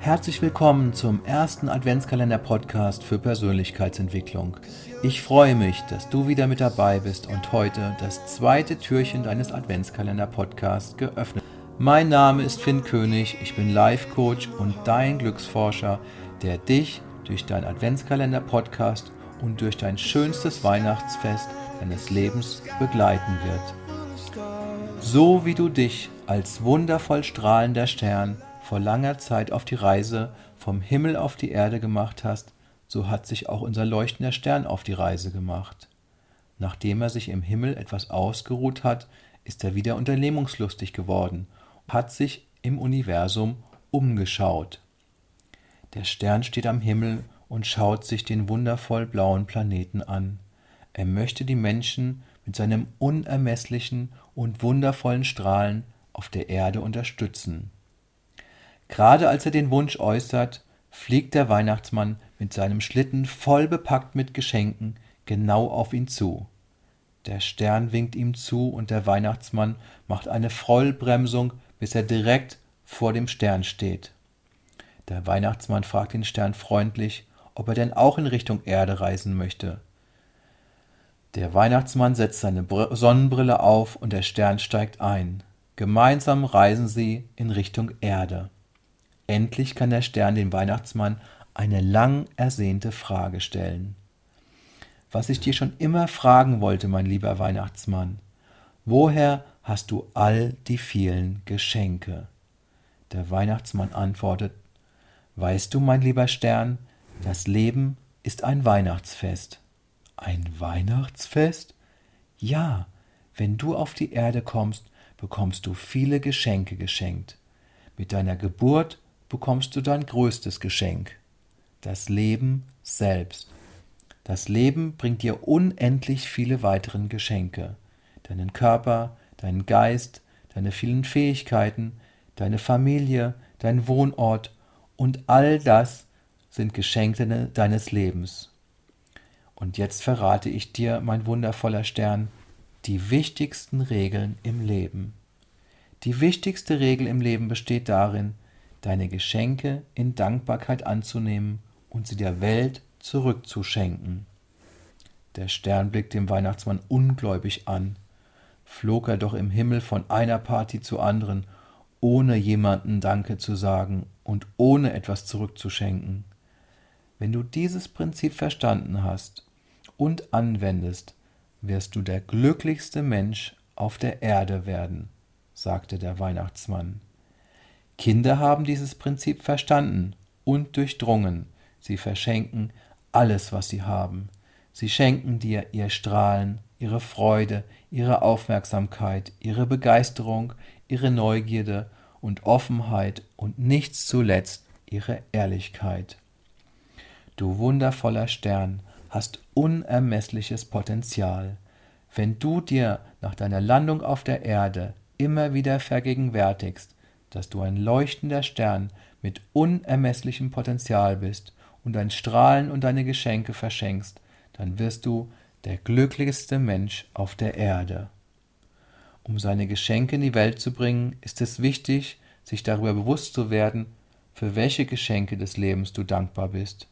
Herzlich willkommen zum ersten Adventskalender-Podcast für Persönlichkeitsentwicklung. Ich freue mich, dass du wieder mit dabei bist und heute das zweite Türchen deines Adventskalender-Podcasts geöffnet. Mein Name ist Finn König, ich bin Life-Coach und dein Glücksforscher, der dich durch dein Adventskalender-Podcast und durch dein schönstes Weihnachtsfest deines Lebens begleiten wird. So wie du dich als wundervoll strahlender Stern vor langer Zeit auf die Reise vom Himmel auf die Erde gemacht hast, so hat sich auch unser leuchtender Stern auf die Reise gemacht. Nachdem er sich im Himmel etwas ausgeruht hat, ist er wieder unternehmungslustig geworden, hat sich im Universum umgeschaut. Der Stern steht am Himmel und schaut sich den wundervoll blauen Planeten an. Er möchte die Menschen mit seinem unermesslichen und wundervollen Strahlen auf der Erde unterstützen. Gerade als er den Wunsch äußert, fliegt der Weihnachtsmann mit seinem Schlitten voll bepackt mit Geschenken genau auf ihn zu. Der Stern winkt ihm zu und der Weihnachtsmann macht eine Vollbremsung, bis er direkt vor dem Stern steht. Der Weihnachtsmann fragt den Stern freundlich, ob er denn auch in Richtung Erde reisen möchte. Der Weihnachtsmann setzt seine Sonnenbrille auf und der Stern steigt ein. Gemeinsam reisen sie in Richtung Erde. Endlich kann der Stern dem Weihnachtsmann eine lang ersehnte Frage stellen. Was ich dir schon immer fragen wollte, mein lieber Weihnachtsmann, woher hast du all die vielen Geschenke? Der Weihnachtsmann antwortet, Weißt du, mein lieber Stern, das Leben ist ein Weihnachtsfest. Ein Weihnachtsfest? Ja, wenn du auf die Erde kommst, bekommst du viele Geschenke geschenkt. Mit deiner Geburt bekommst du dein größtes Geschenk, das Leben selbst. Das Leben bringt dir unendlich viele weitere Geschenke, deinen Körper, deinen Geist, deine vielen Fähigkeiten, deine Familie, dein Wohnort und all das sind Geschenke deines Lebens. Und jetzt verrate ich dir, mein wundervoller Stern, die wichtigsten Regeln im Leben. Die wichtigste Regel im Leben besteht darin, deine Geschenke in Dankbarkeit anzunehmen und sie der Welt zurückzuschenken. Der Stern blickt dem Weihnachtsmann ungläubig an. Flog er doch im Himmel von einer Party zur anderen, ohne jemanden Danke zu sagen und ohne etwas zurückzuschenken. Wenn du dieses Prinzip verstanden hast und anwendest, wirst du der glücklichste Mensch auf der Erde werden, sagte der Weihnachtsmann. Kinder haben dieses Prinzip verstanden und durchdrungen. Sie verschenken alles, was sie haben. Sie schenken dir ihr Strahlen, ihre Freude, ihre Aufmerksamkeit, ihre Begeisterung, ihre Neugierde und Offenheit und nichts zuletzt ihre Ehrlichkeit. Du wundervoller Stern hast unermessliches Potenzial. Wenn du dir nach deiner Landung auf der Erde immer wieder vergegenwärtigst, dass du ein leuchtender Stern mit unermesslichem Potenzial bist und dein Strahlen und deine Geschenke verschenkst, dann wirst du der glücklichste Mensch auf der Erde. Um seine Geschenke in die Welt zu bringen, ist es wichtig, sich darüber bewusst zu werden, für welche Geschenke des Lebens du dankbar bist.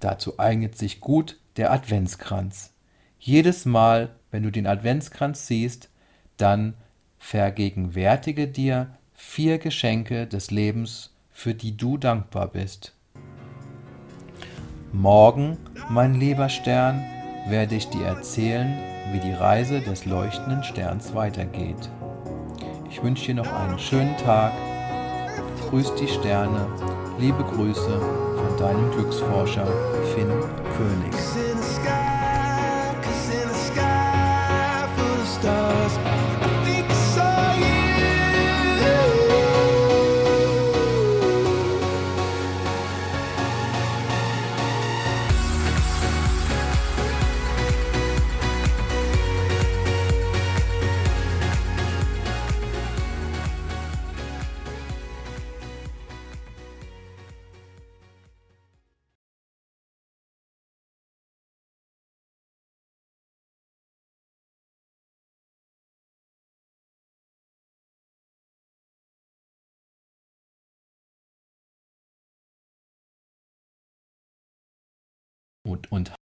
Dazu eignet sich gut der Adventskranz. Jedes Mal, wenn du den Adventskranz siehst, dann vergegenwärtige dir, vier Geschenke des Lebens, für die du dankbar bist. Morgen, mein lieber Stern, werde ich dir erzählen, wie die Reise des leuchtenden Sterns weitergeht. Ich wünsche dir noch einen schönen Tag. Grüß die Sterne. Liebe Grüße von deinem Glücksforscher Finn König. Und, und